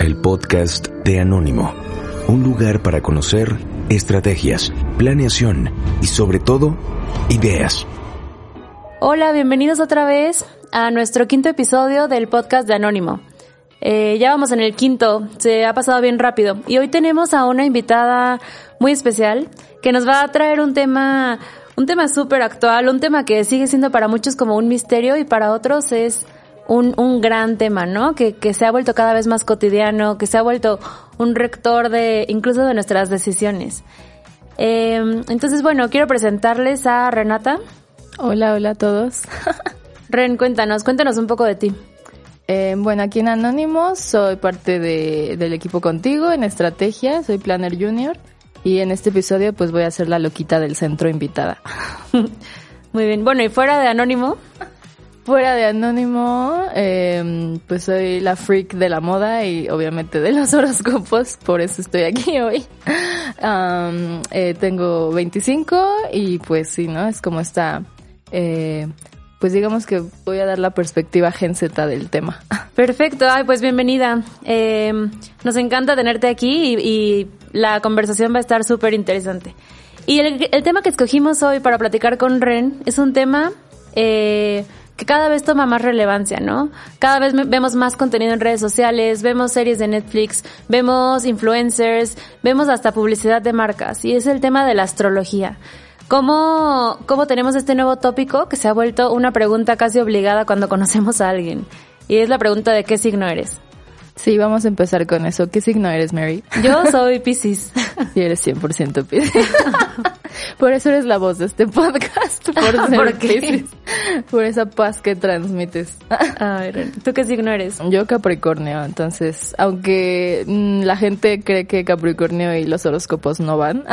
El podcast de Anónimo. Un lugar para conocer estrategias, planeación y sobre todo, ideas. Hola, bienvenidos otra vez a nuestro quinto episodio del podcast de Anónimo. Eh, ya vamos en el quinto, se ha pasado bien rápido. Y hoy tenemos a una invitada muy especial que nos va a traer un tema, un tema súper actual, un tema que sigue siendo para muchos como un misterio y para otros es un, un gran tema, ¿no? Que, que se ha vuelto cada vez más cotidiano, que se ha vuelto un rector de incluso de nuestras decisiones. Eh, entonces, bueno, quiero presentarles a Renata. Hola, hola a todos. Ren, cuéntanos, cuéntanos un poco de ti. Eh, bueno, aquí en Anónimos soy parte de, del equipo contigo en estrategia, soy Planner Junior y en este episodio pues voy a ser la loquita del centro invitada. Muy bien, bueno, y fuera de Anónimo. Fuera de Anónimo, eh, pues soy la freak de la moda y obviamente de los horóscopos, por eso estoy aquí hoy. Eh, tengo 25 y pues sí, ¿no? Es como esta, eh, pues digamos que voy a dar la perspectiva Gen Z del tema. Perfecto, ay, pues bienvenida. Eh, nos encanta tenerte aquí y, la conversación va a estar súper interesante. Y el, el, tema que escogimos hoy para platicar con Ren es un tema... Eh, que cada vez toma más relevancia, ¿no? Cada vez vemos más contenido en redes sociales, vemos series de Netflix, vemos influencers, vemos hasta publicidad de marcas y es el tema de la astrología. ¿Cómo, cómo tenemos este nuevo tópico que se ha vuelto una pregunta casi obligada cuando conocemos a alguien? Y es la pregunta de qué signo eres. Sí, vamos a empezar con eso. ¿Qué signo eres, Mary? Yo soy Pisces. Y eres 100% Pisces. Por eso eres la voz de este podcast. Por ser ¿Por qué? Piscis. Por esa paz que transmites. A ver, ¿tú qué signo eres? Yo Capricornio, entonces, aunque mm, la gente cree que Capricornio y los horóscopos no van,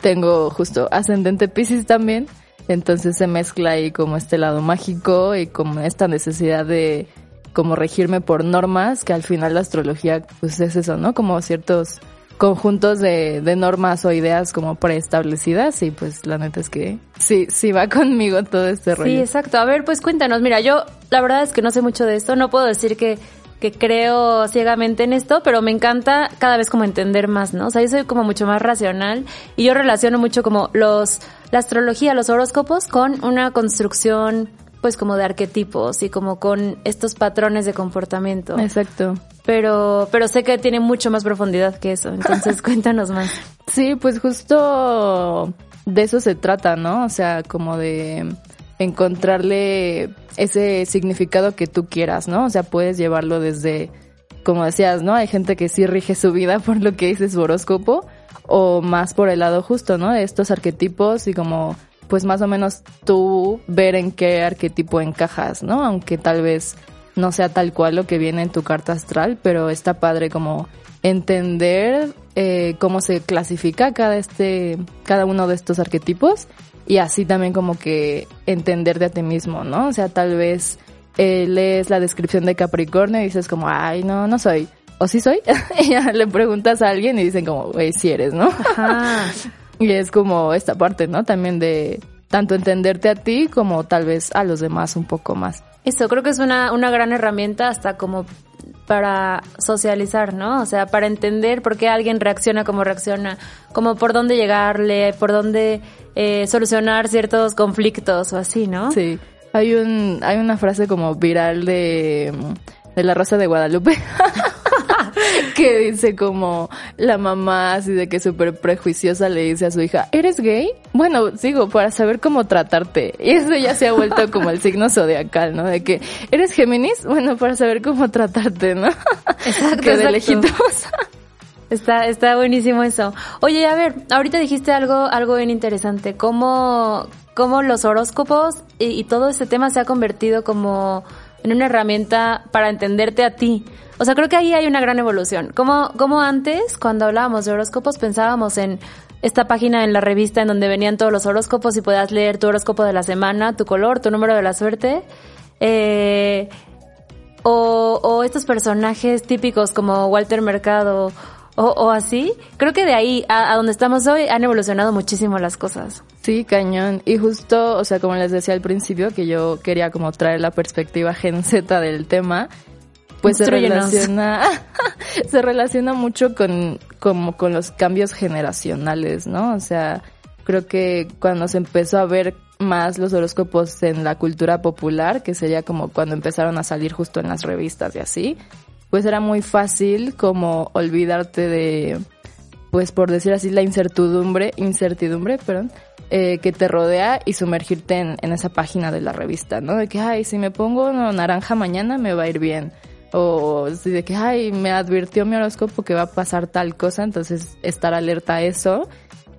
tengo justo ascendente Pisces también. Entonces se mezcla ahí como este lado mágico y como esta necesidad de como regirme por normas, que al final la astrología pues es eso, ¿no? Como ciertos conjuntos de, de normas o ideas como preestablecidas y pues la neta es que sí, sí va conmigo todo este rollo. Sí, exacto. A ver, pues cuéntanos. Mira, yo la verdad es que no sé mucho de esto, no puedo decir que que creo ciegamente en esto, pero me encanta cada vez como entender más, ¿no? O sea, yo soy como mucho más racional y yo relaciono mucho como los, la astrología, los horóscopos con una construcción pues como de arquetipos y como con estos patrones de comportamiento. Exacto. Pero, pero sé que tiene mucho más profundidad que eso, entonces cuéntanos más. Sí, pues justo de eso se trata, ¿no? O sea, como de encontrarle ese significado que tú quieras, ¿no? O sea, puedes llevarlo desde, como decías, ¿no? Hay gente que sí rige su vida por lo que dice su horóscopo o más por el lado justo, ¿no? De estos arquetipos y como pues más o menos tú ver en qué arquetipo encajas, ¿no? Aunque tal vez no sea tal cual lo que viene en tu carta astral, pero está padre como entender eh, cómo se clasifica cada este, cada uno de estos arquetipos y así también como que entender de a ti mismo, ¿no? O sea, tal vez eh, lees la descripción de Capricornio y dices como, ay, no, no soy. O sí soy. y ya le preguntas a alguien y dicen como, güey, sí eres, ¿no? Ajá. Y es como esta parte, ¿no? También de tanto entenderte a ti como tal vez a los demás un poco más. Eso, creo que es una, una gran herramienta hasta como para socializar, ¿no? O sea, para entender por qué alguien reacciona como reacciona, como por dónde llegarle, por dónde eh, solucionar ciertos conflictos o así, ¿no? Sí. Hay un, hay una frase como viral de, de la Rosa de Guadalupe. que dice como la mamá así de que súper prejuiciosa le dice a su hija, ¿eres gay? Bueno, sigo, para saber cómo tratarte. Y eso ya se ha vuelto como el signo zodiacal, ¿no? De que, ¿eres Géminis? Bueno, para saber cómo tratarte, ¿no? Exacto, que de exacto. lejitos. Está, está buenísimo eso. Oye, a ver, ahorita dijiste algo, algo bien interesante, cómo, cómo los horóscopos y, y todo este tema se ha convertido como en una herramienta para entenderte a ti. O sea, creo que ahí hay una gran evolución. Como, como antes, cuando hablábamos de horóscopos, pensábamos en esta página en la revista en donde venían todos los horóscopos y podías leer tu horóscopo de la semana, tu color, tu número de la suerte. Eh, o, o estos personajes típicos como Walter Mercado o, así. Creo que de ahí a, donde estamos hoy han evolucionado muchísimo las cosas. Sí, cañón. Y justo, o sea, como les decía al principio, que yo quería como traer la perspectiva Gen Z del tema, pues se relaciona, se relaciona mucho con, como con los cambios generacionales, ¿no? O sea, creo que cuando se empezó a ver más los horóscopos en la cultura popular, que sería como cuando empezaron a salir justo en las revistas y así, pues era muy fácil como olvidarte de, pues por decir así, la incertidumbre, incertidumbre, perdón, eh, que te rodea y sumergirte en, esa página de la revista, ¿no? De que, ay, si me pongo naranja mañana me va a ir bien. O de que, ay, me advirtió mi horóscopo que va a pasar tal cosa, entonces estar alerta a eso.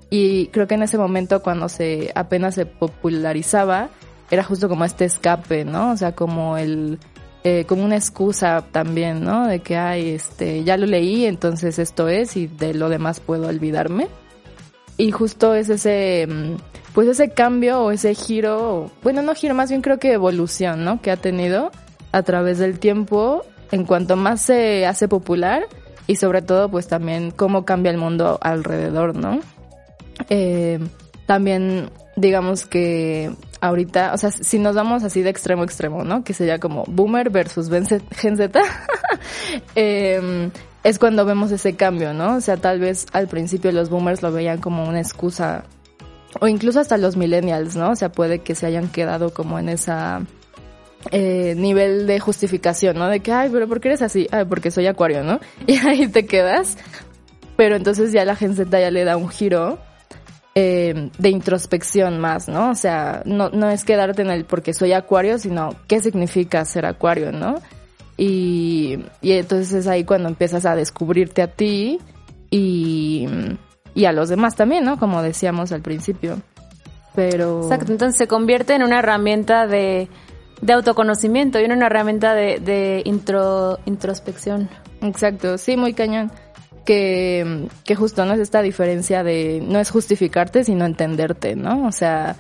Y creo que en ese momento cuando se apenas se popularizaba, era justo como este escape, ¿no? O sea, como el eh, como una excusa también, ¿no? De que, ay, este, ya lo leí, entonces esto es y de lo demás puedo olvidarme. Y justo es ese, mm, pues ese cambio o ese giro, bueno, no giro, más bien creo que evolución, ¿no? Que ha tenido a través del tiempo en cuanto más se hace popular y sobre todo pues también cómo cambia el mundo alrededor, ¿no? Eh, también digamos que ahorita, o sea, si nos vamos así de extremo a extremo, ¿no? Que sería como boomer versus Gen Z, em, es cuando vemos ese cambio, ¿no? O sea, tal vez al principio los boomers lo veían como una excusa, o incluso hasta los millennials, ¿no? O sea, puede que se hayan quedado como en esa eh, nivel de justificación, ¿no? De que, ay, pero ¿por qué eres así? Ay, porque soy acuario, ¿no? Y ahí te quedas. Pero entonces ya la Gen Z ya le da un giro eh, de introspección más, ¿no? O sea, no, no es quedarte en el porque soy acuario, sino qué significa ser acuario, ¿no? Y, y entonces es ahí cuando empiezas a descubrirte a ti y, y a los demás también, ¿no? Como decíamos al principio. Pero... Exacto, entonces se convierte en una herramienta de, de autoconocimiento y en una herramienta de, de intro, introspección. Exacto, sí, muy cañón que, que justo no es esta diferencia de no es justificarte, sino entenderte, ¿no? O sea,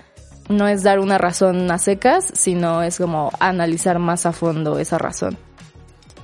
no es dar una razón a secas, sino es como analizar más a fondo esa razón.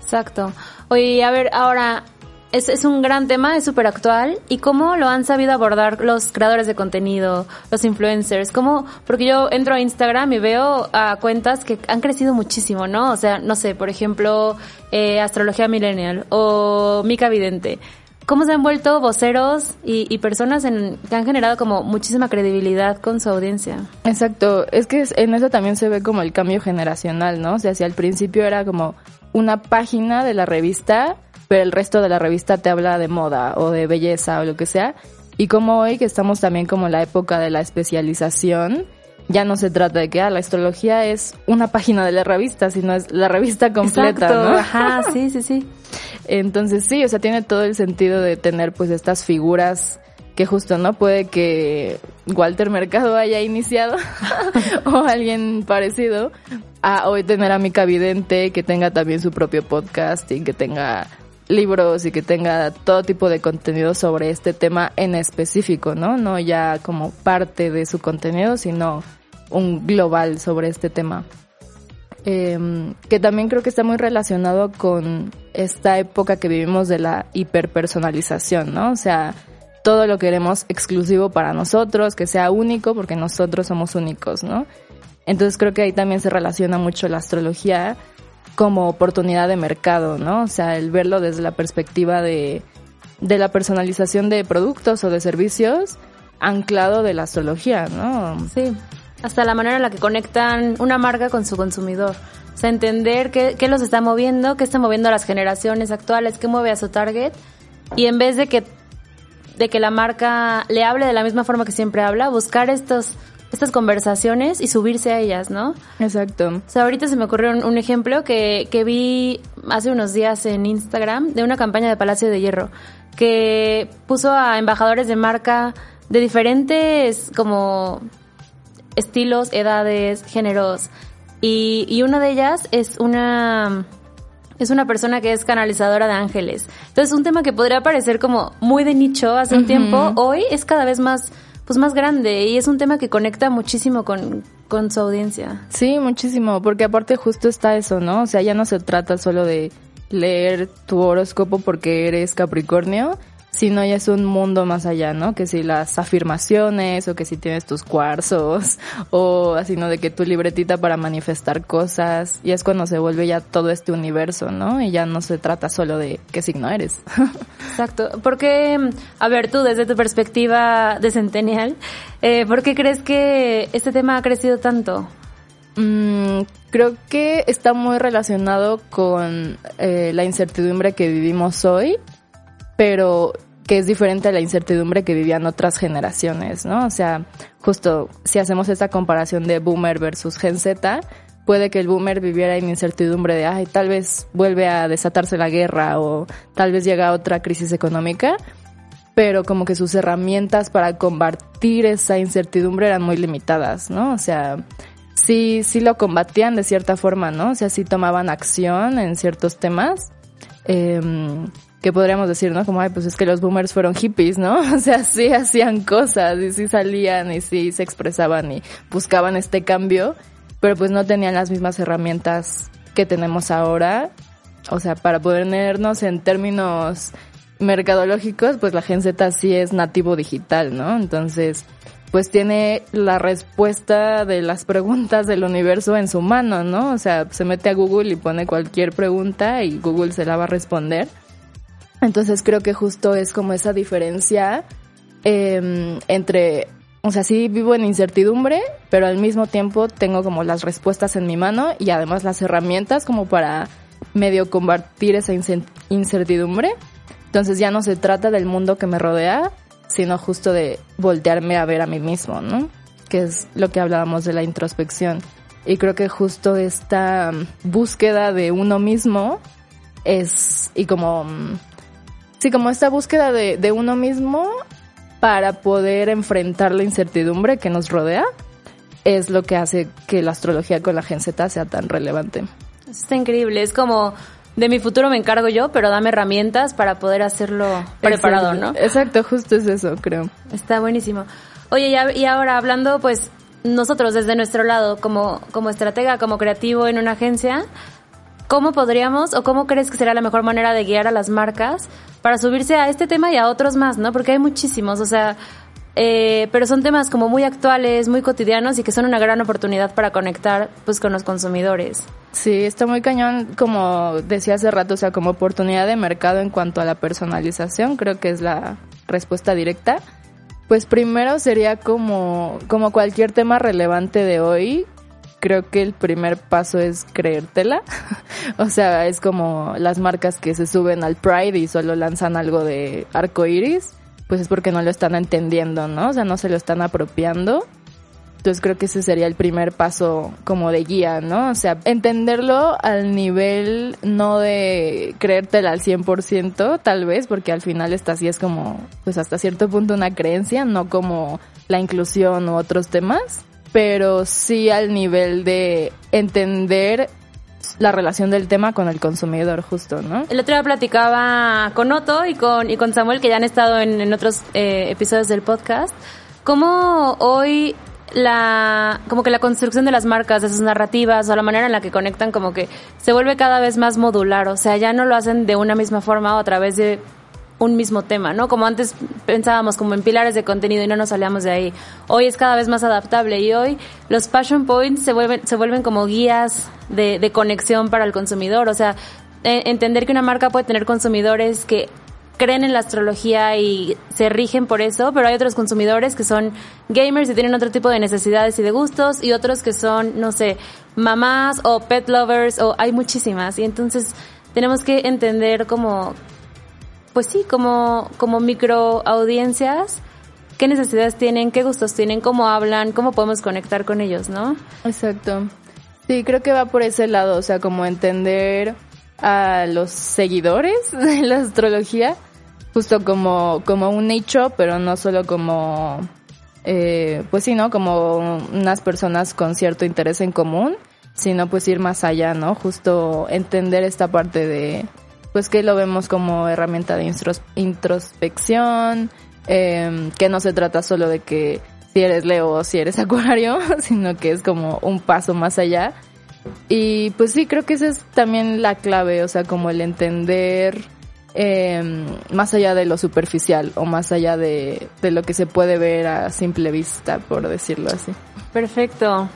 Exacto. Oye, a ver, ahora, es, es un gran tema, es súper actual. ¿Y cómo lo han sabido abordar los creadores de contenido, los influencers? ¿Cómo? Porque yo entro a Instagram y veo a cuentas que han crecido muchísimo, ¿no? O sea, no sé, por ejemplo, eh, Astrología Millennial o Mica Vidente cómo se han vuelto voceros y, personas en, que han generado como muchísima credibilidad con su audiencia. Exacto, es que en eso también se ve como el cambio generacional, ¿no? O sea, si al principio era como una página de la revista, pero el resto de la revista te habla de moda o de belleza o lo que sea, y como hoy que estamos también como en la época de la especialización, ya no se trata de que ah, la astrología es una página de la revista, sino es la revista completa, Exacto, Ajá, sí, sí, sí. Entonces sí, o sea, tiene todo el sentido de tener pues estas figuras que justo, ¿no? Puede que Walter Mercado haya iniciado o alguien parecido a hoy tener a Mica Vidente que tenga también su propio podcast y que tenga libros y que tenga todo tipo de contenido sobre este tema en específico, ¿no? No ya como parte de su contenido, sino un global sobre este tema. Em, que también creo que está muy relacionado con esta época que vivimos de la hiperpersonalización, ¿no? O sea, todo lo queremos exclusivo para nosotros, que sea único, porque nosotros somos únicos, ¿no? Entonces creo que ahí también se relaciona mucho la astrología como oportunidad de mercado, ¿no? O sea, el verlo desde la perspectiva de, de la personalización de productos o de servicios anclado de la astrología, ¿no? Sí, hasta la manera en la que conectan una marca con su consumidor. O sea, entender qué, qué los está moviendo, qué está moviendo a las generaciones actuales, qué mueve a su target. Y en vez de que, de que la marca le hable de la misma forma que siempre habla, buscar estos estas conversaciones y subirse a ellas, ¿no? Exacto. O sea, ahorita se me ocurrió un, ejemplo que, que vi hace unos días en Instagram de una campaña de Palacio de Hierro que puso a embajadores de marca de diferentes como estilos, edades, géneros y, y una de ellas es una es una persona que es canalizadora de ángeles. Entonces, un tema que podría parecer como muy de nicho hace un tiempo, hoy es cada vez más pues más grande y es un tema que conecta muchísimo con, con su audiencia. Sí, muchísimo, porque aparte justo está eso, ¿no? O sea, ya no se trata solo de leer tu horóscopo porque eres Capricornio, sino ya es un mundo más allá, ¿no? Que si las afirmaciones o que si tienes tus cuarzos o así, ¿no? De que tu libretita para manifestar cosas y es cuando se vuelve ya todo este universo, ¿no? Y ya no se trata solo de qué signo eres. Exacto. Porque, a ver, tú desde tu perspectiva de Centennial, eh, ¿por qué crees que este tema ha crecido tanto? Mm, creo que está muy relacionado con eh, la incertidumbre que vivimos hoy, pero que es diferente a la incertidumbre que vivían otras generaciones, ¿no? O sea, justo si hacemos esta comparación de boomer versus Gen Z, puede que el boomer viviera en incertidumbre de, ay, tal vez vuelve a desatarse la guerra o tal vez llega otra crisis económica, pero como que sus herramientas para combatir esa incertidumbre eran muy limitadas, ¿no? O sea, sí, sí lo combatían de cierta forma, ¿no? O sea, sí tomaban acción en ciertos temas. Eh, que podríamos decir, ¿no? Como, ay, pues es que los boomers fueron hippies, ¿no? O sea, sí hacían cosas y sí salían y sí se expresaban y buscaban este cambio, pero pues no tenían las mismas herramientas que tenemos ahora. O sea, para ponernos en términos mercadológicos, pues la Gen Z sí es nativo digital, ¿no? Entonces, pues tiene la respuesta de las preguntas del universo en su mano, ¿no? O sea, se mete a Google y pone cualquier pregunta y Google se la va a responder. Entonces creo que justo es como esa diferencia eh, entre, o sea, sí vivo en incertidumbre, pero al mismo tiempo tengo como las respuestas en mi mano y además las herramientas como para medio combatir esa incertidumbre. Entonces ya no se trata del mundo que me rodea, sino justo de voltearme a ver a mí mismo, ¿no? Que es lo que hablábamos de la introspección. Y creo que justo esta búsqueda de uno mismo es, y como Sí, como esta búsqueda de, de uno mismo para poder enfrentar la incertidumbre que nos rodea es lo que hace que la astrología con la Gen Z sea tan relevante. Está increíble, es como de mi futuro me encargo yo, pero dame herramientas para poder hacerlo preparado, ¿no? Exacto, justo es eso, creo. Está buenísimo. Oye, y ahora hablando, pues, nosotros desde nuestro lado, como, como estratega, como creativo en una agencia, ¿Cómo podríamos o cómo crees que será la mejor manera de guiar a las marcas para subirse a este tema y a otros más, ¿no? Porque hay muchísimos, o sea, eh, pero son temas como muy actuales, muy cotidianos y que son una gran oportunidad para conectar pues con los consumidores. Sí, está muy cañón, como decía hace rato, o sea, como oportunidad de mercado en cuanto a la personalización, creo que es la respuesta directa. Pues primero sería como, como cualquier tema relevante de hoy, creo que el primer paso es creértela. o sea, es como las marcas que se suben al Pride y solo lanzan algo de arco iris, pues es porque no lo están entendiendo, ¿no? O sea, no se lo están apropiando. Entonces creo que ese sería el primer paso como de guía, ¿no? O sea, entenderlo al nivel no de creértela al 100%, tal vez, porque al final esta sí es como, pues hasta cierto punto una creencia, no como la inclusión u otros temas pero sí al nivel de entender la relación del tema con el consumidor justo, ¿no? El otro día platicaba con Otto y con, y con Samuel, que ya han estado en, otros eh, episodios del podcast, cómo hoy la como que la construcción de las marcas, de sus narrativas o la manera en la que conectan como que se vuelve cada vez más modular, o sea, ya no lo hacen de una misma forma o a través de un mismo tema, ¿no? Como antes pensábamos como en pilares de contenido y no nos salíamos de ahí. Hoy es cada vez más adaptable y hoy los passion points se vuelven, se vuelven como guías de, de conexión para el consumidor. O sea, e, entender que una marca puede tener consumidores que creen en la astrología y se rigen por eso, pero hay otros consumidores que son gamers y tienen otro tipo de necesidades y de gustos y otros que son, no sé, mamás o pet lovers o hay muchísimas y entonces tenemos que entender como pues sí, como, como micro audiencias, qué necesidades tienen, qué gustos tienen, cómo hablan, cómo podemos conectar con ellos, ¿no? Exacto. Sí, creo que va por ese lado, o sea, como entender a los seguidores de la astrología, justo como, como un nicho, pero no solo como, eh, pues sí, ¿no? Como unas personas con cierto interés en común, sino pues ir más allá, ¿no? Justo entender esta parte de, pues que lo vemos como herramienta de introspección, eh, que no se trata solo de que si eres Leo o si eres Acuario, sino que es como un paso más allá. Y pues sí, creo que esa es también la clave, o sea, como el entender eh, más allá de lo superficial o más allá de, de lo que se puede ver a simple vista, por decirlo así. Perfecto.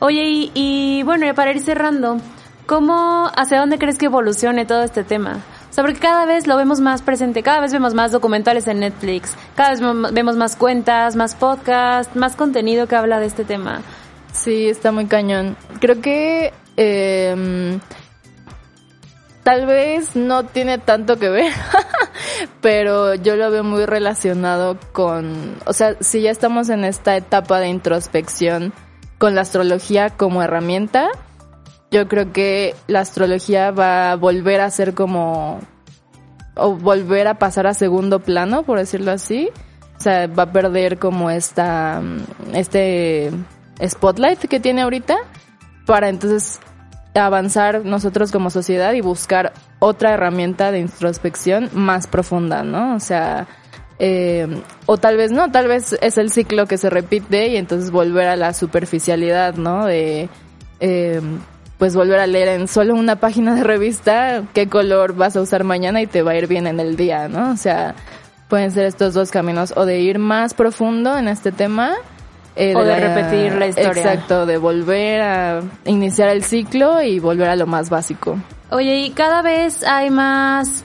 Oye, y, y bueno, para ir cerrando, ¿cómo, hacia dónde crees que evolucione todo este tema? O sea, porque cada vez lo vemos más presente, cada vez vemos más documentales en Netflix, cada vez vemos más cuentas, más podcasts, más contenido que habla de este tema. Sí, está muy cañón. Creo que eh, tal vez no tiene tanto que ver, pero yo lo veo muy relacionado con, o sea, si ya estamos en esta etapa de introspección con la astrología como herramienta, yo creo que la astrología va a volver a ser como o volver a pasar a segundo plano, por decirlo así. O sea, va a perder como esta este spotlight que tiene ahorita para entonces avanzar nosotros como sociedad y buscar otra herramienta de introspección más profunda, ¿no? O sea, eh, o tal vez no, tal vez es el ciclo que se repite y entonces volver a la superficialidad, ¿no? De eh, pues volver a leer en solo una página de revista qué color vas a usar mañana y te va a ir bien en el día, ¿no? O sea, pueden ser estos dos caminos o de ir más profundo en este tema eh, o de, repetir la historia. Exacto, de volver a iniciar el ciclo y volver a lo más básico. Oye, y cada vez hay más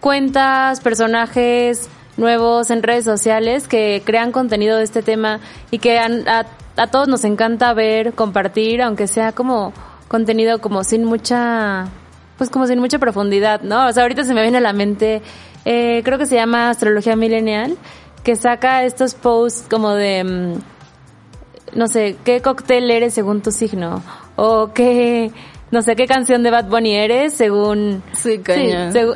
cuentas, personajes nuevos en redes sociales que crean contenido de este tema y que a, a todos nos encanta ver, compartir, aunque sea como contenido como sin mucha, pues como sin mucha profundidad, ¿no? O sea, ahorita se me viene a la mente, eh, creo que se llama Astrología Millennial, que saca estos posts como de... Mm, no sé, qué cóctel eres según tu signo, o qué, no sé, qué canción de Bad Bunny eres según, sí,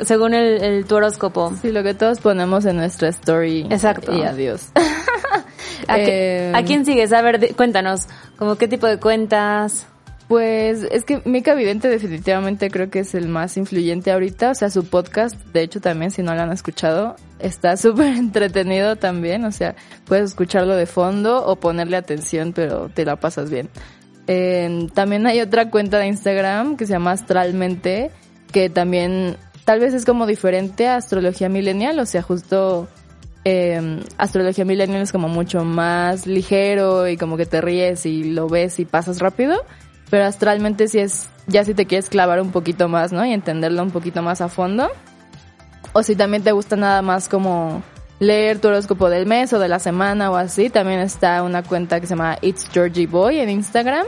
según el, el, tu horóscopo. Sí, lo que todos ponemos en nuestra story. Exacto. Y adiós. ¿A, eh, ¿A, quién sigues? A ver, cuéntanos, como qué tipo de cuentas. Pues es que Mica Vidente definitivamente creo que es el más influyente ahorita, o sea, su podcast, de hecho también si no lo han escuchado, está súper entretenido también, o sea, puedes escucharlo de fondo o ponerle atención, pero te la pasas bien. También hay otra cuenta de Instagram que se llama Astralmente, que también tal vez es como diferente a Astrología Milenial, o sea, justo eh, Astrología Millennial es como mucho más ligero y como que te ríes y lo ves y pasas rápido pero astralmente si es, ya si te quieres clavar un poquito más, ¿no? Y entenderlo un poquito más a fondo. O si también te gusta nada más como leer tu horóscopo del mes o de la semana o así, también está una cuenta que se llama It's Georgie Boy en Instagram.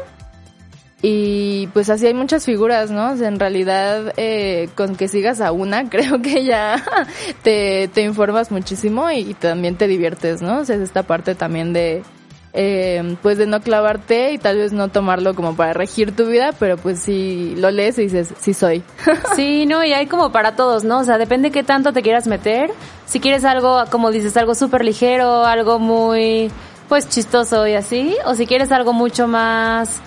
Y pues así hay muchas figuras, ¿no? En realidad, eh, con que sigas a una, creo que ya te, te informas muchísimo y, y, también te diviertes, ¿no? O sea, es esta parte también de, eh, pues de no clavarte y tal vez no tomarlo como para regir tu vida, pero pues si lo lees y dices, sí soy. Sí, no, y hay como para todos, ¿no? O sea, depende qué tanto te quieras meter. Si quieres algo, como dices, algo súper ligero, algo muy, pues chistoso y así, o si quieres algo mucho más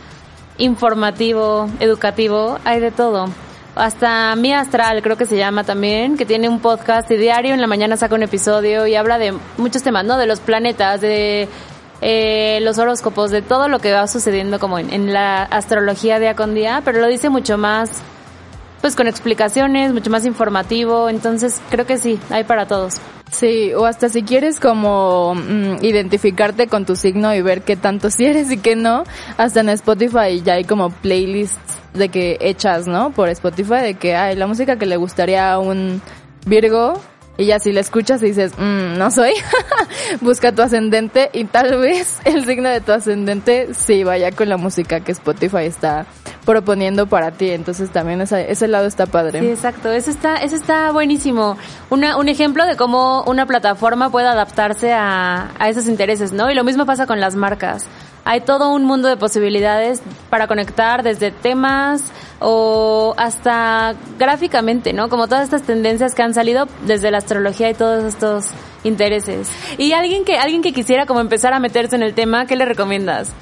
informativo, educativo, hay de todo. Hasta Mi Astral, creo que se llama también, que tiene un podcast y diario en la mañana saca un episodio y habla de muchos temas, ¿no? De los planetas, de eh, los horóscopos, de todo lo que va sucediendo como en, la astrología día con día, pero lo dice mucho más, pues con explicaciones, mucho más informativo, entonces creo que sí, hay para todos. Sí, o hasta si quieres como mm, identificarte con tu signo y ver qué tanto si eres y qué no, hasta en Spotify ya hay como playlists de que hechas, ¿no? Por Spotify de que hay la música que le gustaría a un Virgo y ya si la escuchas y dices, mm, no soy, busca tu ascendente y tal vez el signo de tu ascendente sí vaya con la música que Spotify está proponiendo para ti. Entonces también ese, ese lado está padre. Sí, exacto. Eso está, eso está buenísimo. Una, un ejemplo de cómo una plataforma puede adaptarse a, a esos intereses, ¿no? Y lo mismo pasa con las marcas hay todo un mundo de posibilidades para conectar desde temas o hasta gráficamente, ¿no? Como todas estas tendencias que han salido desde la astrología y todos estos intereses. Y alguien que alguien que quisiera como empezar a meterse en el tema, ¿qué le recomiendas?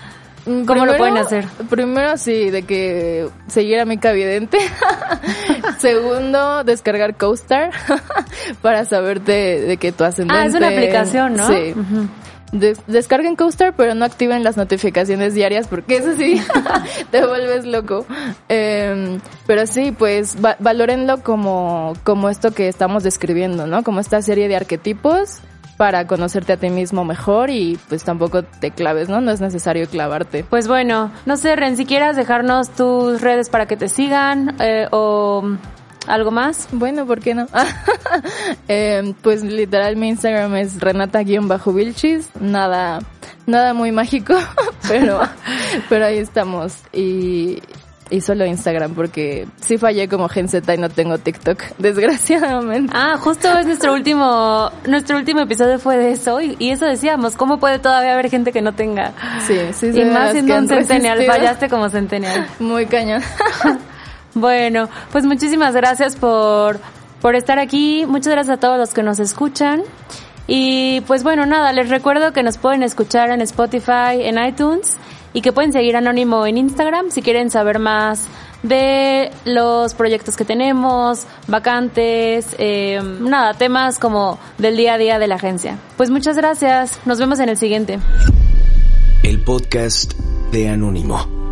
Mm, ¿Cómo lo pueden hacer? Primero sí, de que seguir a Mica Vidente. Segundo, descargar CoStar para saberte de que tu ascendente... Ah, es una aplicación, ¿no? Sí. Des- descarguen CoStar, pero no activen las notificaciones diarias porque eso sí, te vuelves loco. Eh, pero sí, pues va- valórenlo como, como esto que estamos describiendo, ¿no? Como esta serie de arquetipos para conocerte a ti mismo mejor y pues tampoco te claves, ¿no? No es necesario clavarte. Pues bueno, no sé, Ren, si quieras dejarnos tus redes para que te sigan eh, o algo más. Bueno, ¿por qué no? Eh, pues literal mi Instagram es renata-vilchis, nada, nada muy mágico, pero, pero ahí estamos y, y solo Instagram porque sí fallé como Gen Z y no tengo TikTok, desgraciadamente. Ah, justo es nuestro último, nuestro último episodio fue de eso y, y eso decíamos, ¿cómo puede todavía haber gente que no tenga? Sí, sí, y soy de más siendo que un centennial, fallaste como centennial. Muy cañón. Bueno, pues muchísimas gracias por, por estar aquí. Muchas gracias a todos los que nos escuchan. Y pues bueno, nada, les recuerdo que nos pueden escuchar en Spotify, en iTunes y que pueden seguir Anónimo en Instagram si quieren saber más de los proyectos que tenemos, vacantes, eh, nada, temas como del día a día de la agencia. Pues muchas gracias, nos vemos en el siguiente. El podcast de Anónimo.